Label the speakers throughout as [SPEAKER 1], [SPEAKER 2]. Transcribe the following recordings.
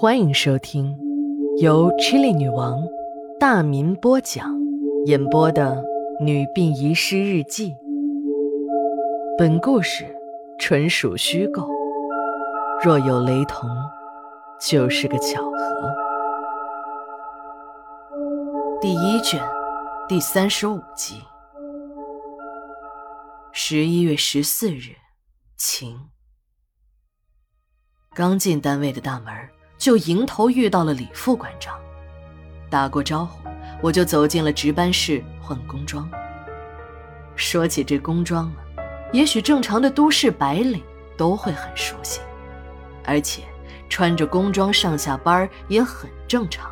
[SPEAKER 1] 欢迎收听由 Chili 女王大民播讲、演播的《女病遗失日记》。本故事纯属虚构，若有雷同，就是个巧合。第一卷第三十五集。十一月十四日，晴。刚进单位的大门。就迎头遇到了李副馆长，打过招呼，我就走进了值班室换工装。说起这工装啊，也许正常的都市白领都会很熟悉，而且穿着工装上下班也很正常。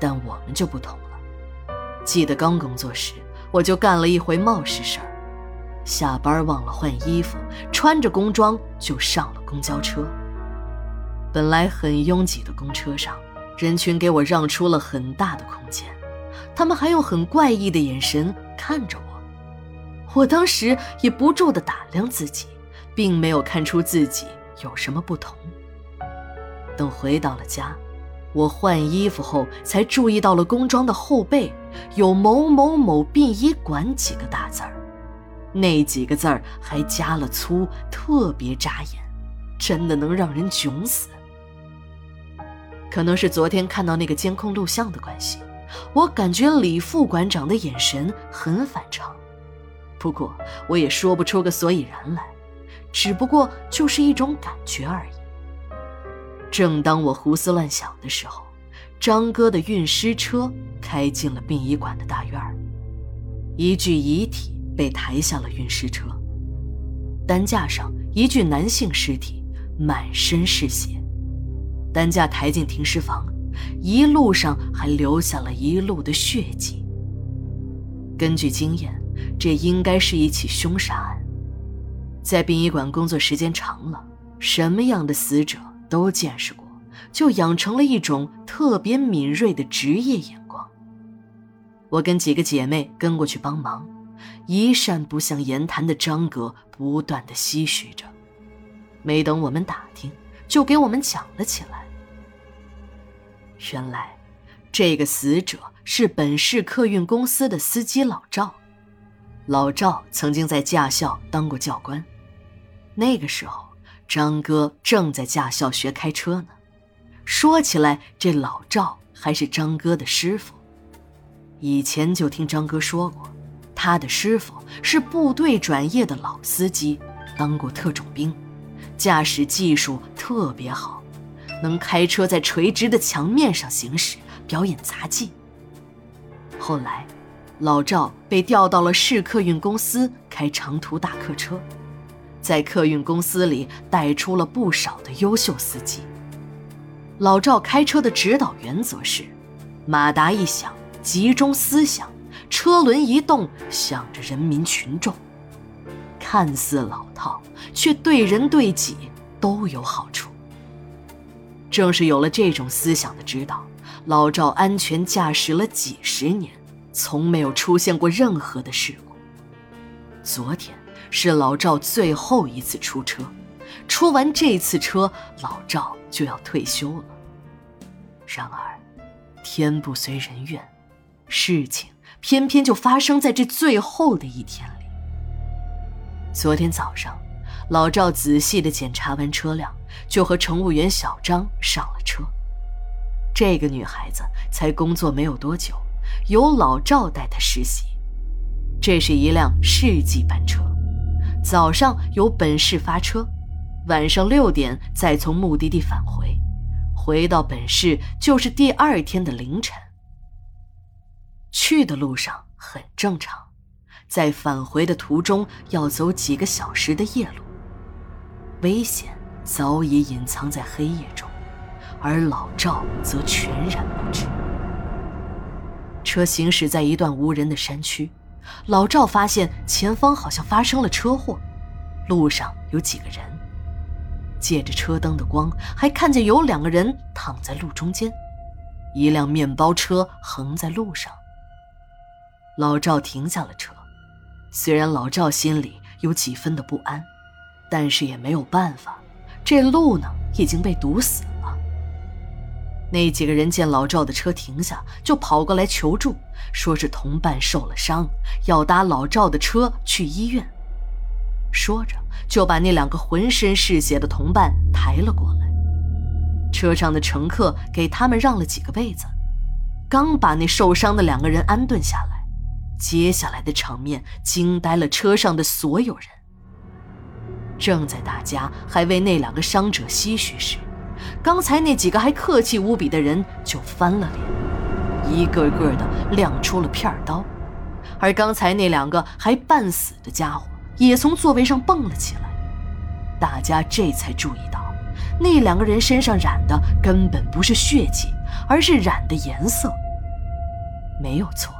[SPEAKER 1] 但我们就不同了。记得刚工作时，我就干了一回冒失事儿，下班忘了换衣服，穿着工装就上了公交车。本来很拥挤的公车上，人群给我让出了很大的空间，他们还用很怪异的眼神看着我。我当时也不住地打量自己，并没有看出自己有什么不同。等回到了家，我换衣服后才注意到了工装的后背有“某某某殡仪馆”几个大字儿，那几个字儿还加了粗，特别扎眼，真的能让人窘死。可能是昨天看到那个监控录像的关系，我感觉李副馆长的眼神很反常。不过我也说不出个所以然来，只不过就是一种感觉而已。正当我胡思乱想的时候，张哥的运尸车开进了殡仪馆的大院，一具遗体被抬下了运尸车，担架上一具男性尸体，满身是血。担架抬进停尸房，一路上还留下了一路的血迹。根据经验，这应该是一起凶杀案。在殡仪馆工作时间长了，什么样的死者都见识过，就养成了一种特别敏锐的职业眼光。我跟几个姐妹跟过去帮忙，一扇不像言谈的张哥不断的唏嘘着，没等我们打听，就给我们讲了起来。原来，这个死者是本市客运公司的司机老赵。老赵曾经在驾校当过教官，那个时候张哥正在驾校学开车呢。说起来，这老赵还是张哥的师傅。以前就听张哥说过，他的师傅是部队转业的老司机，当过特种兵，驾驶技术特别好。能开车在垂直的墙面上行驶，表演杂技。后来，老赵被调到了市客运公司开长途大客车，在客运公司里带出了不少的优秀司机。老赵开车的指导原则是：马达一响，集中思想，车轮一动，想着人民群众。看似老套，却对人对己都有好处。正是有了这种思想的指导，老赵安全驾驶了几十年，从没有出现过任何的事故。昨天是老赵最后一次出车，出完这次车，老赵就要退休了。然而，天不随人愿，事情偏偏就发生在这最后的一天里。昨天早上。老赵仔细地检查完车辆，就和乘务员小张上了车。这个女孩子才工作没有多久，由老赵带她实习。这是一辆市际班车，早上由本市发车，晚上六点再从目的地返回，回到本市就是第二天的凌晨。去的路上很正常，在返回的途中要走几个小时的夜路。危险早已隐藏在黑夜中，而老赵则全然不知。车行驶在一段无人的山区，老赵发现前方好像发生了车祸，路上有几个人。借着车灯的光，还看见有两个人躺在路中间，一辆面包车横在路上。老赵停下了车，虽然老赵心里有几分的不安。但是也没有办法，这路呢已经被堵死了。那几个人见老赵的车停下，就跑过来求助，说是同伴受了伤，要搭老赵的车去医院。说着，就把那两个浑身是血的同伴抬了过来。车上的乘客给他们让了几个位子，刚把那受伤的两个人安顿下来，接下来的场面惊呆了车上的所有人。正在大家还为那两个伤者唏嘘时，刚才那几个还客气无比的人就翻了脸，一个个的亮出了片刀，而刚才那两个还半死的家伙也从座位上蹦了起来。大家这才注意到，那两个人身上染的根本不是血迹，而是染的颜色。没有错，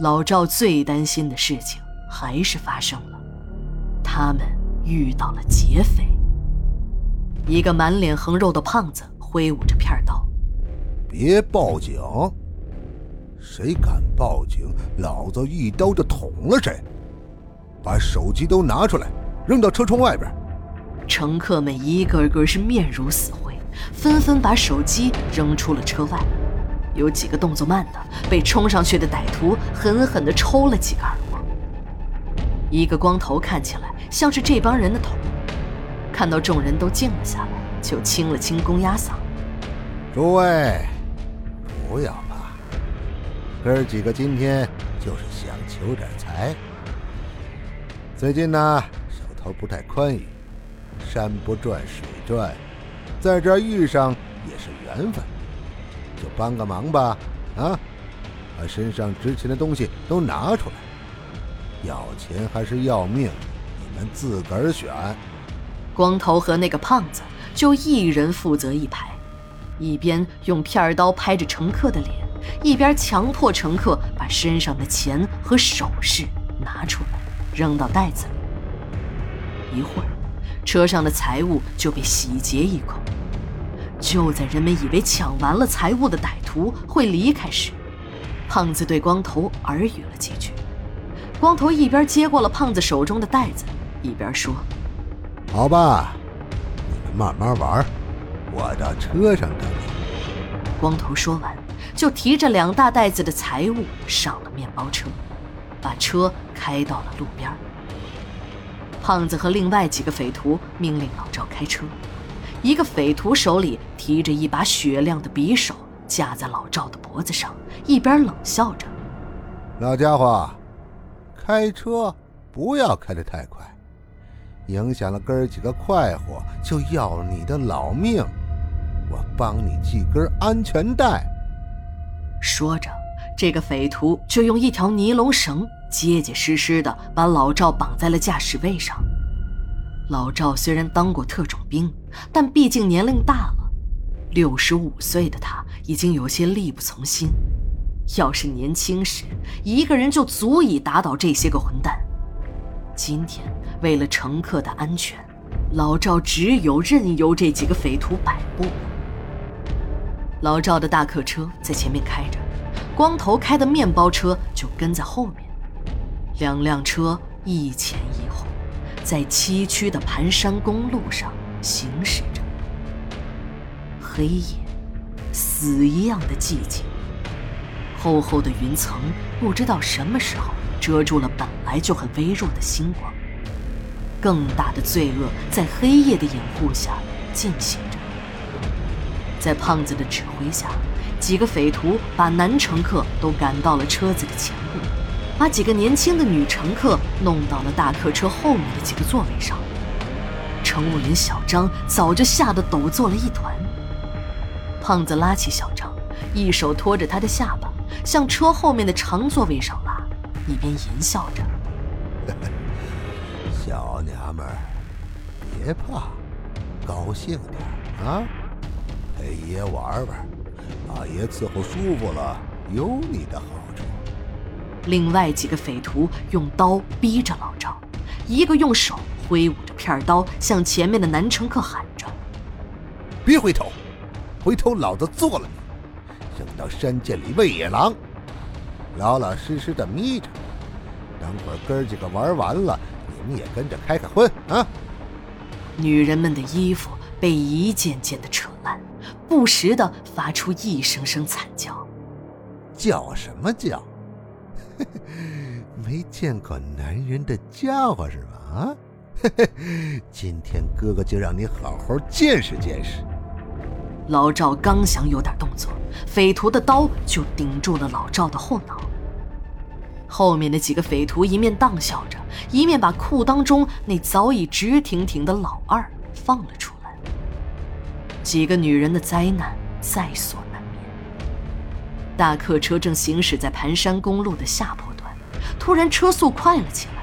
[SPEAKER 1] 老赵最担心的事情还是发生了，他们遇到了劫匪。一个满脸横肉的胖子挥舞着片刀：“
[SPEAKER 2] 别报警！谁敢报警，老子一刀就捅了谁！把手机都拿出来，扔到车窗外边。”
[SPEAKER 1] 乘客们一个个是面如死灰，纷纷把手机扔出了车外。有几个动作慢的，被冲上去的歹徒狠狠地抽了几个耳光。一个光头看起来像是这帮人的头。看到众人都静了下来，就清了清公鸭嗓：“
[SPEAKER 2] 诸位，不要怕，哥儿几个今天就是想求点财。最近呢，手头不太宽裕，山不转水转，在这儿遇上也是缘分，就帮个忙吧。啊，把身上值钱的东西都拿出来，要钱还是要命，你们自个儿选。”
[SPEAKER 1] 光头和那个胖子就一人负责一排，一边用片刀拍着乘客的脸，一边强迫乘客把身上的钱和首饰拿出来，扔到袋子里。一会儿，车上的财物就被洗劫一空。就在人们以为抢完了财物的歹徒会离开时，胖子对光头耳语了几句。光头一边接过了胖子手中的袋子，一边说。
[SPEAKER 2] 好吧，你们慢慢玩，我到车上等你。
[SPEAKER 1] 光头说完，就提着两大袋子的财物上了面包车，把车开到了路边。胖子和另外几个匪徒命令老赵开车。一个匪徒手里提着一把雪亮的匕首，架在老赵的脖子上，一边冷笑着：“
[SPEAKER 2] 老家伙，开车不要开得太快。”影响了哥儿几个快活，就要你的老命！我帮你系根安全带。
[SPEAKER 1] 说着，这个匪徒就用一条尼龙绳结结实实的把老赵绑在了驾驶位上。老赵虽然当过特种兵，但毕竟年龄大了，六十五岁的他已经有些力不从心。要是年轻时，一个人就足以打倒这些个混蛋。今天为了乘客的安全，老赵只有任由这几个匪徒摆布。老赵的大客车在前面开着，光头开的面包车就跟在后面，两辆车一前一后，在崎岖的盘山公路上行驶着。黑夜，死一样的寂静，厚厚的云层不知道什么时候。遮住了本来就很微弱的星光，更大的罪恶在黑夜的掩护下进行着。在胖子的指挥下，几个匪徒把男乘客都赶到了车子的前部，把几个年轻的女乘客弄到了大客车后面的几个座位上。乘务员小张早就吓得抖作了一团。胖子拉起小张，一手托着他的下巴，向车后面的长座位上拉。一边淫笑着，
[SPEAKER 2] 小娘们儿，别怕，高兴点啊，陪爷玩玩，把爷伺候舒服了，有你的好处。
[SPEAKER 1] 另外几个匪徒用刀逼着老赵，一个用手挥舞着片刀向前面的男乘客喊着：“
[SPEAKER 2] 别回头，回头老子做了你，扔到山涧里喂野狼。”老老实实的眯着，等会儿哥儿几个玩完了，你们也跟着开开荤啊！
[SPEAKER 1] 女人们的衣服被一件件的扯烂，不时的发出一声声惨叫。
[SPEAKER 2] 叫什么叫？没见过男人的叫啊，是吧？啊，今天哥哥就让你好好见识见识。
[SPEAKER 1] 老赵刚想有点动作，匪徒的刀就顶住了老赵的后脑。后面的几个匪徒一面荡笑着，一面把裤裆中那早已直挺挺的老二放了出来。几个女人的灾难在所难免。大客车正行驶在盘山公路的下坡段，突然车速快了起来，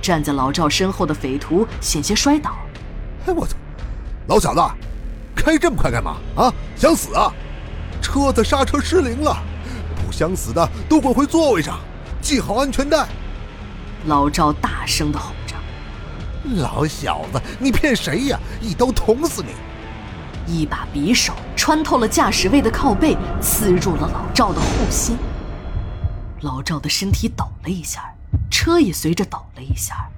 [SPEAKER 1] 站在老赵身后的匪徒险些摔倒。
[SPEAKER 2] 哎，我操！老小子，开这么快干嘛？啊，想死啊？车子刹车失灵了，不想死的都滚回座位上。系好安全带！
[SPEAKER 1] 老赵大声的吼着：“
[SPEAKER 2] 老小子，你骗谁呀？一刀捅死你！”
[SPEAKER 1] 一把匕首穿透了驾驶位的靠背，刺入了老赵的后心。老赵的身体抖了一下，车也随着抖了一下。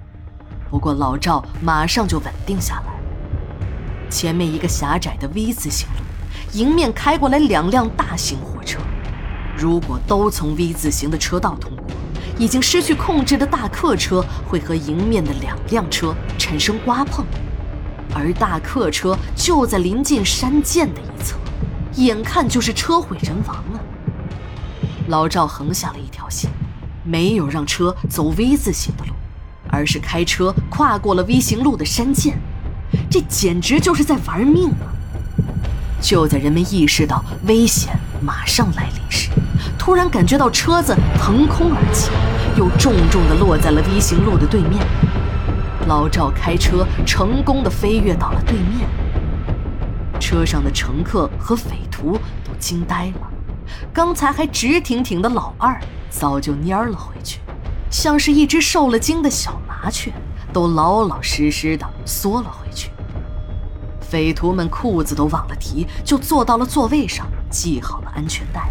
[SPEAKER 1] 不过老赵马上就稳定下来。前面一个狭窄的 V 字形路，迎面开过来两辆大型货车。如果都从 V 字形的车道通过，已经失去控制的大客车会和迎面的两辆车产生刮碰，而大客车就在临近山涧的一侧，眼看就是车毁人亡啊！老赵横下了一条线，没有让车走 V 字形的路，而是开车跨过了 V 形路的山涧，这简直就是在玩命啊！就在人们意识到危险马上来临时，突然感觉到车子腾空而起，又重重地落在了 V 型路的对面。老赵开车成功地飞跃到了对面，车上的乘客和匪徒都惊呆了。刚才还直挺挺的老二，早就蔫了回去，像是一只受了惊的小麻雀，都老老实实的缩了回去。匪徒们裤子都忘了提，就坐到了座位上，系好了安全带。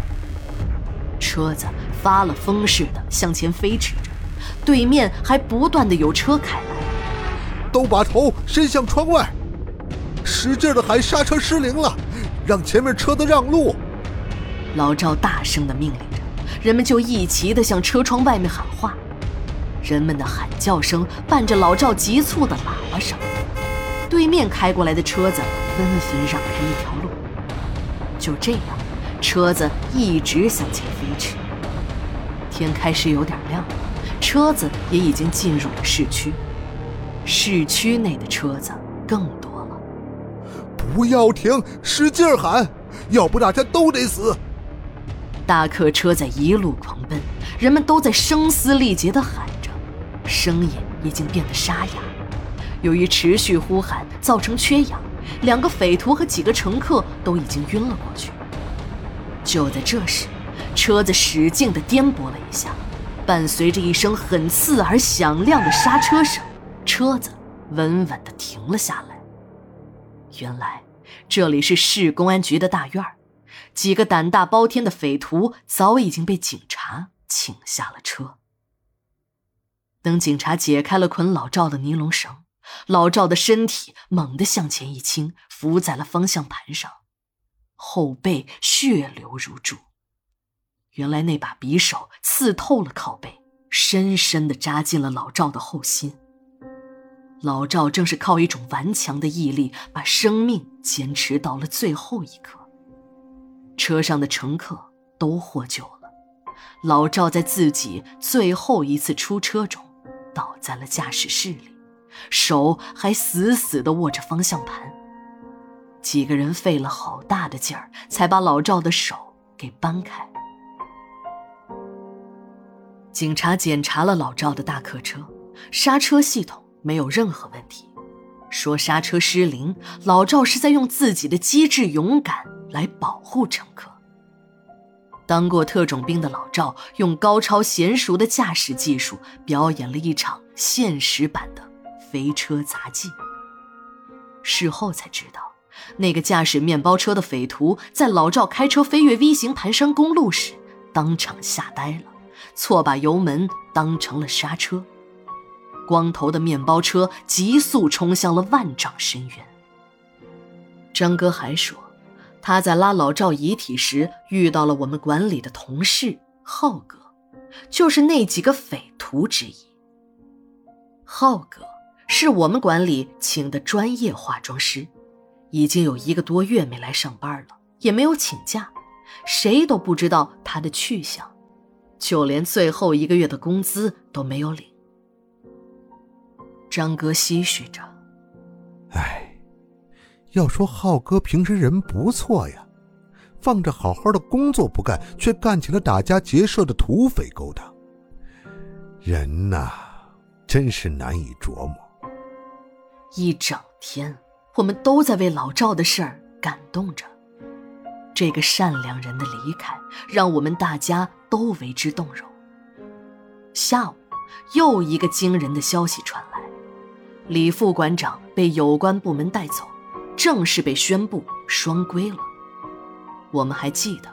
[SPEAKER 1] 车子发了疯似的向前飞驰着，对面还不断的有车开来，
[SPEAKER 2] 都把头伸向窗外，使劲的喊刹车失灵了，让前面车子让路。
[SPEAKER 1] 老赵大声的命令着，人们就一齐的向车窗外面喊话，人们的喊叫声伴着老赵急促的喇叭声。对面开过来的车子纷纷让开一条路，就这样，车子一直向前飞驰。天开始有点亮，车子也已经进入了市区。市区内的车子更多了。
[SPEAKER 2] 不要停，使劲喊，要不大家都得死！
[SPEAKER 1] 大客车在一路狂奔，人们都在声嘶力竭地喊着，声音已经变得沙哑。由于持续呼喊造成缺氧，两个匪徒和几个乘客都已经晕了过去。就在这时，车子使劲地颠簸了一下，伴随着一声很刺耳响亮的刹车声，车子稳稳地停了下来。原来这里是市公安局的大院儿，几个胆大包天的匪徒早已经被警察请下了车。等警察解开了捆老赵的尼龙绳。老赵的身体猛地向前一倾，伏在了方向盘上，后背血流如注。原来那把匕首刺透了靠背，深深地扎进了老赵的后心。老赵正是靠一种顽强的毅力，把生命坚持到了最后一刻。车上的乘客都获救了，老赵在自己最后一次出车中，倒在了驾驶室里。手还死死地握着方向盘，几个人费了好大的劲儿，才把老赵的手给扳开。警察检查了老赵的大客车，刹车系统没有任何问题，说刹车失灵，老赵是在用自己的机智勇敢来保护乘客。当过特种兵的老赵，用高超娴熟的驾驶技术，表演了一场现实版的。飞车杂技。事后才知道，那个驾驶面包车的匪徒在老赵开车飞越 V 型盘山公路时，当场吓呆了，错把油门当成了刹车。光头的面包车急速冲向了万丈深渊。张哥还说，他在拉老赵遗体时遇到了我们管理的同事浩哥，就是那几个匪徒之一。浩哥是我们管理请的专业化妆师，已经有一个多月没来上班了，也没有请假，谁都不知道他的去向，就连最后一个月的工资都没有领。张哥唏嘘着：“
[SPEAKER 2] 哎，要说浩哥平时人不错呀，放着好好的工作不干，却干起了打家劫舍的土匪勾当。人呐，真是难以琢磨。
[SPEAKER 1] 一整天，我们都在为老赵的事儿感动着。这个善良人的离开，让我们大家都为之动容。下午，又一个惊人的消息传来。”李副馆长被有关部门带走，正式被宣布双规了。我们还记得，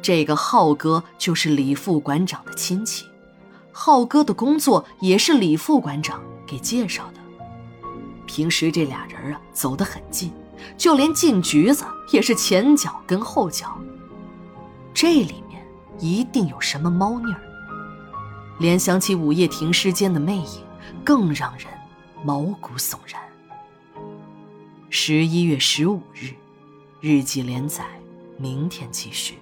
[SPEAKER 1] 这个浩哥就是李副馆长的亲戚，浩哥的工作也是李副馆长给介绍的。平时这俩人啊走得很近，就连进局子也是前脚跟后脚。这里面一定有什么猫腻儿。联想起午夜停尸间的魅影，更让人。毛骨悚然。十一月十五日，日记连载，明天继续。